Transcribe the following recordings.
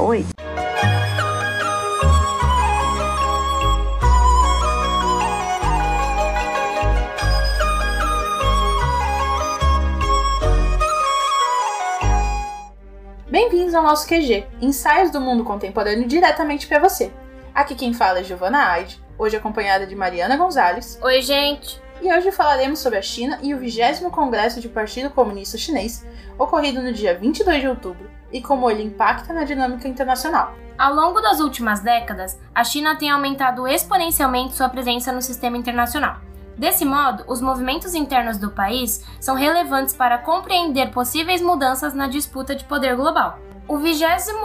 oi. Bem-vindos ao nosso QG, ensaios do mundo contemporâneo diretamente para você. Aqui quem fala é Giovana Aide, hoje acompanhada de Mariana Gonzalez. Oi, gente! E hoje falaremos sobre a China e o 20 Congresso do Partido Comunista Chinês, ocorrido no dia 22 de outubro, e como ele impacta na dinâmica internacional. Ao longo das últimas décadas, a China tem aumentado exponencialmente sua presença no sistema internacional. Desse modo, os movimentos internos do país são relevantes para compreender possíveis mudanças na disputa de poder global. O 20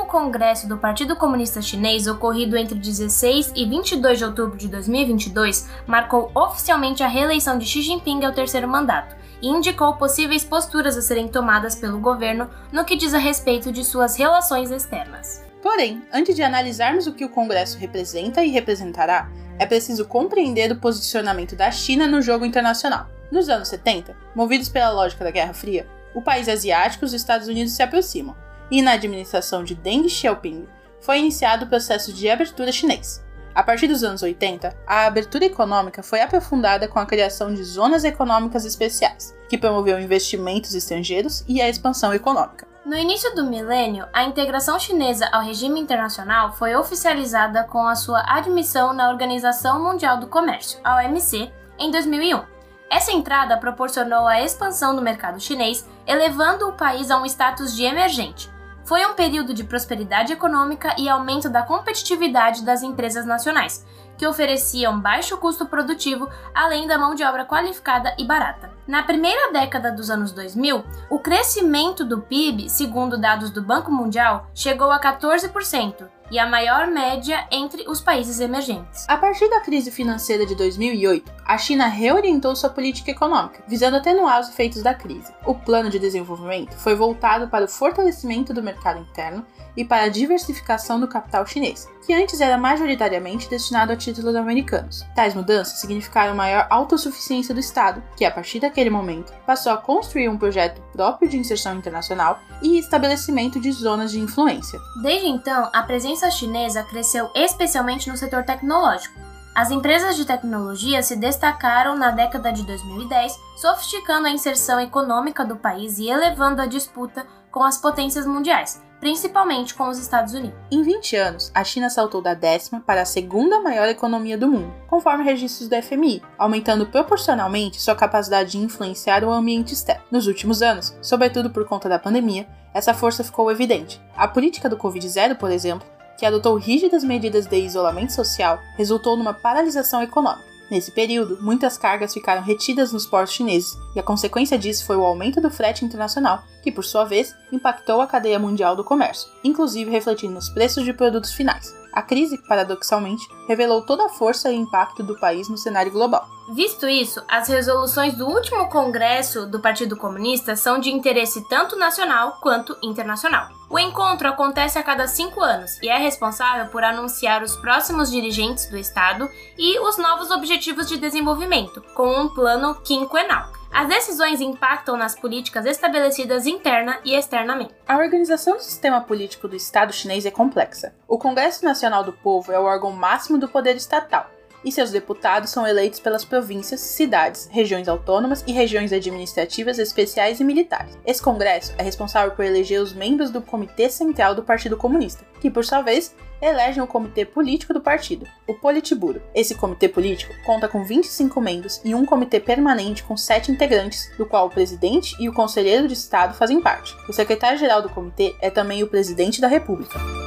Congresso do Partido Comunista Chinês, ocorrido entre 16 e 22 de outubro de 2022, marcou oficialmente a reeleição de Xi Jinping ao terceiro mandato e indicou possíveis posturas a serem tomadas pelo governo no que diz a respeito de suas relações externas. Porém, antes de analisarmos o que o Congresso representa e representará, é preciso compreender o posicionamento da China no jogo internacional. Nos anos 70, movidos pela lógica da Guerra Fria, o país asiático e os Estados Unidos se aproximam, e na administração de Deng Xiaoping foi iniciado o processo de abertura chinês. A partir dos anos 80, a abertura econômica foi aprofundada com a criação de zonas econômicas especiais, que promoveu investimentos estrangeiros e a expansão econômica. No início do milênio, a integração chinesa ao regime internacional foi oficializada com a sua admissão na Organização Mundial do Comércio, OMC, em 2001. Essa entrada proporcionou a expansão do mercado chinês, elevando o país a um status de emergente. Foi um período de prosperidade econômica e aumento da competitividade das empresas nacionais, que ofereciam baixo custo produtivo, além da mão de obra qualificada e barata. Na primeira década dos anos 2000, o crescimento do PIB, segundo dados do Banco Mundial, chegou a 14%, e a maior média entre os países emergentes. A partir da crise financeira de 2008, a China reorientou sua política econômica, visando atenuar os efeitos da crise. O plano de desenvolvimento foi voltado para o fortalecimento do mercado interno e para a diversificação do capital chinês, que antes era majoritariamente destinado a títulos americanos. Tais mudanças significaram maior autossuficiência do Estado, que a partir daquele momento passou a construir um projeto próprio de inserção internacional e estabelecimento de zonas de influência. Desde então, a presença chinesa cresceu especialmente no setor tecnológico. As empresas de tecnologia se destacaram na década de 2010, sofisticando a inserção econômica do país e elevando a disputa com as potências mundiais, principalmente com os Estados Unidos. Em 20 anos, a China saltou da décima para a segunda maior economia do mundo, conforme registros do FMI, aumentando proporcionalmente sua capacidade de influenciar o ambiente externo. Nos últimos anos, sobretudo por conta da pandemia, essa força ficou evidente. A política do Covid-0, por exemplo, que adotou rígidas medidas de isolamento social, resultou numa paralisação econômica. Nesse período, muitas cargas ficaram retidas nos portos chineses, e a consequência disso foi o aumento do frete internacional, que por sua vez impactou a cadeia mundial do comércio, inclusive refletindo nos preços de produtos finais. A crise, paradoxalmente, revelou toda a força e impacto do país no cenário global. Visto isso, as resoluções do último congresso do Partido Comunista são de interesse tanto nacional quanto internacional. O encontro acontece a cada cinco anos e é responsável por anunciar os próximos dirigentes do Estado e os novos objetivos de desenvolvimento, com um plano quinquenal. As decisões impactam nas políticas estabelecidas interna e externamente. A organização do sistema político do Estado chinês é complexa. O Congresso Nacional do Povo é o órgão máximo do poder estatal, e seus deputados são eleitos pelas províncias, cidades, regiões autônomas e regiões administrativas especiais e militares. Esse congresso é responsável por eleger os membros do Comitê Central do Partido Comunista, que, por sua vez, elegem o comitê político do partido, o Politburo. Esse comitê político conta com 25 membros e um comitê permanente com 7 integrantes, do qual o presidente e o conselheiro de Estado fazem parte. O secretário-geral do comitê é também o presidente da República.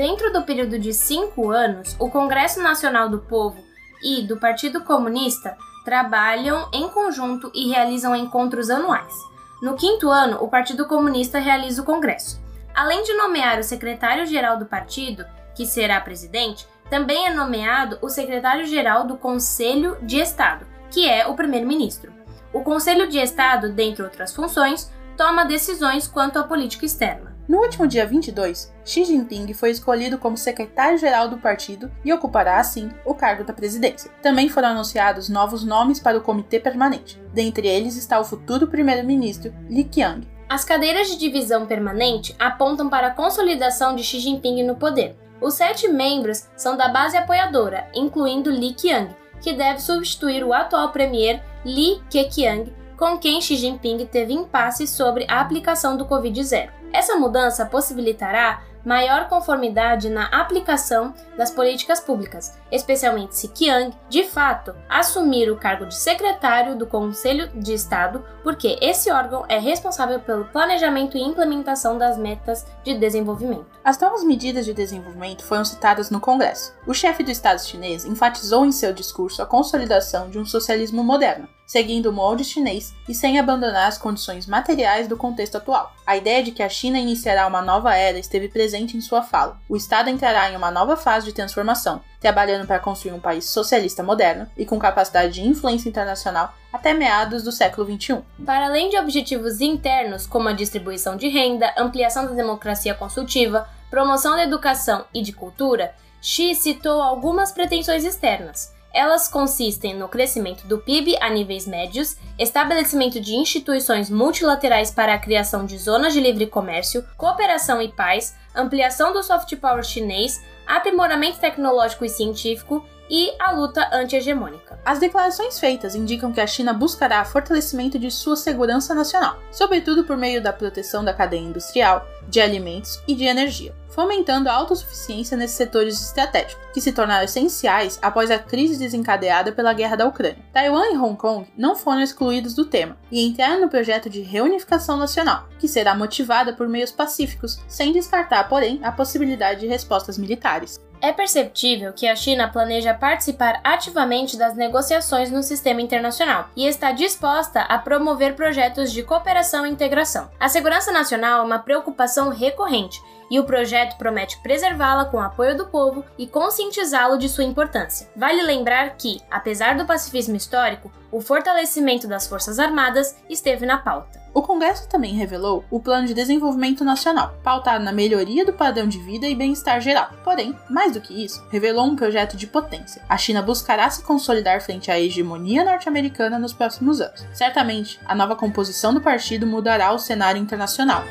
Dentro do período de cinco anos, o Congresso Nacional do Povo e do Partido Comunista trabalham em conjunto e realizam encontros anuais. No quinto ano, o Partido Comunista realiza o Congresso. Além de nomear o secretário-geral do partido, que será presidente, também é nomeado o secretário-geral do Conselho de Estado, que é o primeiro-ministro. O Conselho de Estado, dentre outras funções, toma decisões quanto à política externa. No último dia 22, Xi Jinping foi escolhido como secretário-geral do partido e ocupará, assim, o cargo da presidência. Também foram anunciados novos nomes para o comitê permanente. Dentre eles está o futuro primeiro-ministro Li Qiang. As cadeiras de divisão permanente apontam para a consolidação de Xi Jinping no poder. Os sete membros são da base apoiadora, incluindo Li Qiang, que deve substituir o atual premier Li Keqiang, com quem Xi Jinping teve impasse sobre a aplicação do Covid-0. Essa mudança possibilitará maior conformidade na aplicação das políticas públicas, especialmente se Qiang, de fato, assumir o cargo de secretário do Conselho de Estado, porque esse órgão é responsável pelo planejamento e implementação das metas de desenvolvimento. As novas medidas de desenvolvimento foram citadas no Congresso. O chefe do Estado chinês enfatizou em seu discurso a consolidação de um socialismo moderno, seguindo o molde chinês e sem abandonar as condições materiais do contexto atual. A ideia de que a China iniciará uma nova era esteve presente em sua fala. O Estado entrará em uma nova fase de transformação, trabalhando para construir um país socialista moderno e com capacidade de influência internacional até meados do século XXI. Para além de objetivos internos, como a distribuição de renda, ampliação da democracia consultiva, promoção da educação e de cultura, Xi citou algumas pretensões externas. Elas consistem no crescimento do PIB a níveis médios, estabelecimento de instituições multilaterais para a criação de zonas de livre comércio, cooperação e paz, ampliação do soft power chinês, aprimoramento tecnológico e científico e a luta anti-hegemônica. As declarações feitas indicam que a China buscará fortalecimento de sua segurança nacional, sobretudo por meio da proteção da cadeia industrial, de alimentos e de energia, fomentando a autossuficiência nesses setores estratégicos, que se tornaram essenciais após a crise desencadeada pela guerra da Ucrânia. Taiwan e Hong Kong não foram excluídos do tema e entraram no projeto de reunificação nacional, que será motivada por meios pacíficos, sem descartar, porém, a possibilidade de respostas militares. É perceptível que a China planeja participar ativamente das negociações no sistema internacional e está disposta a promover projetos de cooperação e integração. A segurança nacional é uma preocupação recorrente e o projeto promete preservá-la com o apoio do povo e conscientizá-lo de sua importância. Vale lembrar que, apesar do pacifismo histórico, o fortalecimento das Forças Armadas esteve na pauta. O Congresso também revelou o Plano de Desenvolvimento Nacional, pautado na melhoria do padrão de vida e bem-estar geral. Porém, mais do que isso, revelou um projeto de potência. A China buscará se consolidar frente à hegemonia norte-americana nos próximos anos. Certamente, a nova composição do partido mudará o cenário internacional.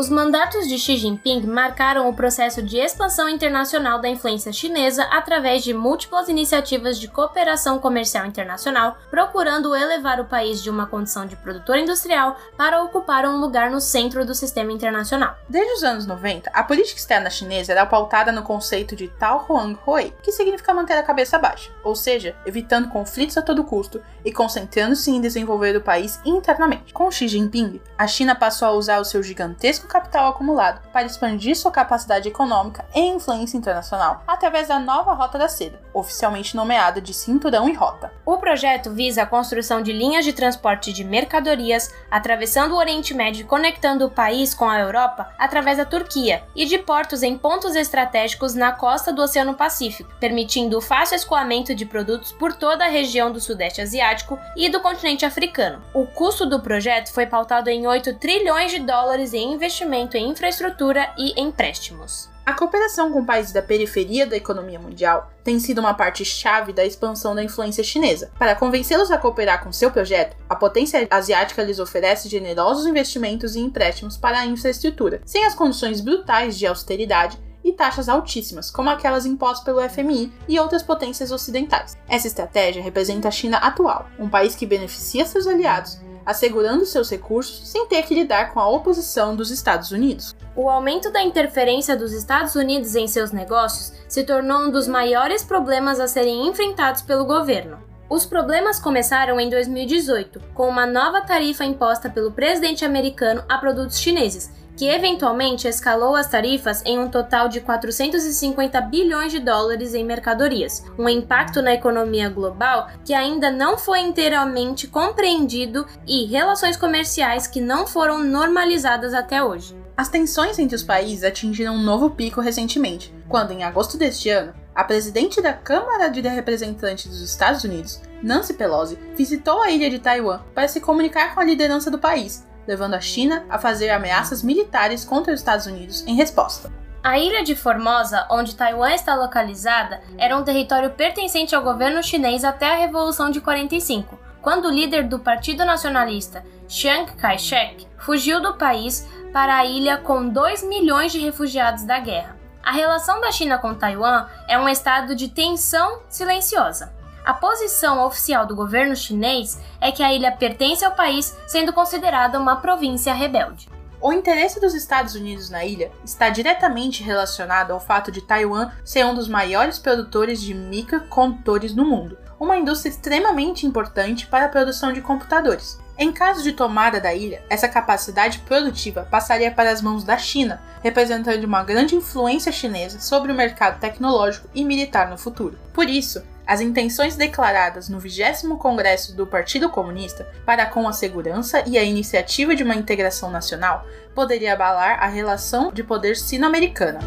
Os mandatos de Xi Jinping marcaram o processo de expansão internacional da influência chinesa através de múltiplas iniciativas de cooperação comercial internacional, procurando elevar o país de uma condição de produtor industrial para ocupar um lugar no centro do sistema internacional. Desde os anos 90, a política externa chinesa era pautada no conceito de Tao Huang Hui, que significa manter a cabeça baixa, ou seja, evitando conflitos a todo custo e concentrando-se em desenvolver o país internamente. Com Xi Jinping, a China passou a usar o seu gigantesco capital acumulado para expandir sua capacidade econômica e influência internacional através da nova Rota da Seda, oficialmente nomeada de Cinturão e Rota. O projeto visa a construção de linhas de transporte de mercadorias atravessando o Oriente Médio e conectando o país com a Europa através da Turquia e de portos em pontos estratégicos na costa do Oceano Pacífico, permitindo o fácil escoamento de produtos por toda a região do Sudeste Asiático e do continente africano. O custo do projeto foi pautado em 8 trilhões de dólares em investimentos investimento em infraestrutura e empréstimos. A cooperação com países da periferia da economia mundial tem sido uma parte chave da expansão da influência chinesa. Para convencê-los a cooperar com seu projeto, a potência asiática lhes oferece generosos investimentos e empréstimos para a infraestrutura, sem as condições brutais de austeridade e taxas altíssimas, como aquelas impostas pelo FMI e outras potências ocidentais. Essa estratégia representa a China atual, um país que beneficia seus aliados assegurando seus recursos sem ter que lidar com a oposição dos Estados Unidos. O aumento da interferência dos Estados Unidos em seus negócios se tornou um dos maiores problemas a serem enfrentados pelo governo. Os problemas começaram em 2018, com uma nova tarifa imposta pelo presidente americano a produtos chineses, que eventualmente escalou as tarifas em um total de 450 bilhões de dólares em mercadorias, um impacto na economia global que ainda não foi inteiramente compreendido e relações comerciais que não foram normalizadas até hoje. As tensões entre os países atingiram um novo pico recentemente, quando, em agosto deste ano, a presidente da Câmara de Representantes dos Estados Unidos, Nancy Pelosi, visitou a ilha de Taiwan para se comunicar com a liderança do país, levando a China a fazer ameaças militares contra os Estados Unidos em resposta. A ilha de Formosa, onde Taiwan está localizada, era um território pertencente ao governo chinês até a Revolução de 45, quando o líder do Partido Nacionalista, Chiang Kai-shek, fugiu do país para a ilha com 2 milhões de refugiados da guerra. A relação da China com Taiwan é um estado de tensão silenciosa. A posição oficial do governo chinês é que a ilha pertence ao país, sendo considerada uma província rebelde. O interesse dos Estados Unidos na ilha está diretamente relacionado ao fato de Taiwan ser um dos maiores produtores de microcondutores no mundo, uma indústria extremamente importante para a produção de computadores. Em caso de tomada da ilha, essa capacidade produtiva passaria para as mãos da China, representando uma grande influência chinesa sobre o mercado tecnológico e militar no futuro. Por isso, as intenções declaradas no 20 Congresso do Partido Comunista para com a segurança e a iniciativa de uma integração nacional poderia abalar a relação de poder sino-americana.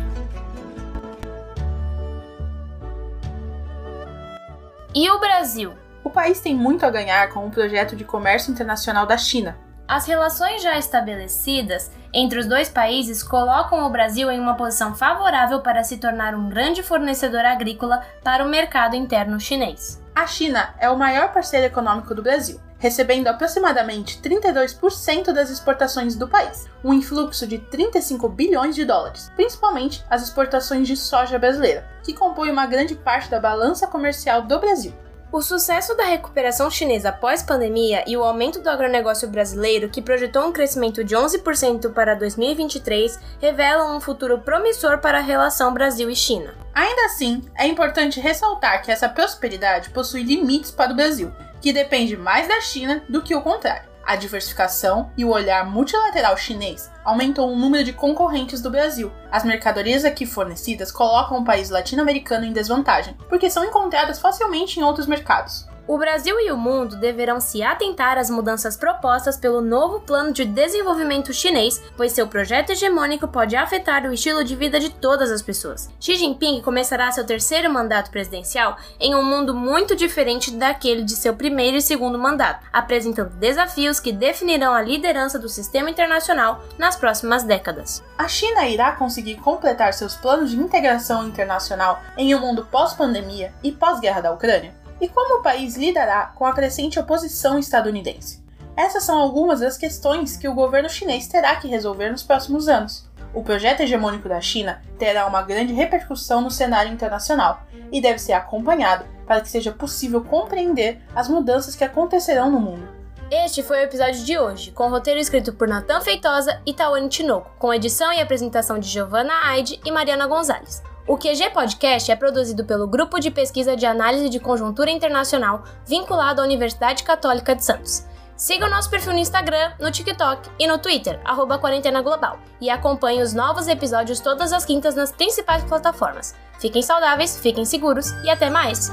E o Brasil? O país tem muito a ganhar com o projeto de comércio internacional da China, as relações já estabelecidas entre os dois países colocam o Brasil em uma posição favorável para se tornar um grande fornecedor agrícola para o mercado interno chinês. A China é o maior parceiro econômico do Brasil, recebendo aproximadamente 32% das exportações do país, um influxo de 35 bilhões de dólares, principalmente as exportações de soja brasileira, que compõe uma grande parte da balança comercial do Brasil. O sucesso da recuperação chinesa pós-pandemia e o aumento do agronegócio brasileiro, que projetou um crescimento de 11% para 2023, revelam um futuro promissor para a relação Brasil e China. Ainda assim, é importante ressaltar que essa prosperidade possui limites para o Brasil, que depende mais da China do que o contrário. A diversificação e o olhar multilateral chinês aumentou o número de concorrentes do Brasil. As mercadorias aqui fornecidas colocam o país latino-americano em desvantagem, porque são encontradas facilmente em outros mercados. O Brasil e o mundo deverão se atentar às mudanças propostas pelo novo plano de desenvolvimento chinês, pois seu projeto hegemônico pode afetar o estilo de vida de todas as pessoas. Xi Jinping começará seu terceiro mandato presidencial em um mundo muito diferente daquele de seu primeiro e segundo mandato, apresentando desafios que definirão a liderança do sistema internacional nas próximas décadas. A China irá conseguir completar seus planos de integração internacional em um mundo pós-pandemia e pós-guerra da Ucrânia? E como o país lidará com a crescente oposição estadunidense? Essas são algumas das questões que o governo chinês terá que resolver nos próximos anos. O projeto hegemônico da China terá uma grande repercussão no cenário internacional e deve ser acompanhado para que seja possível compreender as mudanças que acontecerão no mundo. Este foi o episódio de hoje, com o roteiro escrito por Natan Feitosa e Tawane Tinoco, com edição e apresentação de Giovanna Aide e Mariana Gonzalez. O QG Podcast é produzido pelo Grupo de Pesquisa de Análise de Conjuntura Internacional, vinculado à Universidade Católica de Santos. Siga o nosso perfil no Instagram, no TikTok e no Twitter, arroba Quarentena Global, e acompanhe os novos episódios todas as quintas nas principais plataformas. Fiquem saudáveis, fiquem seguros e até mais!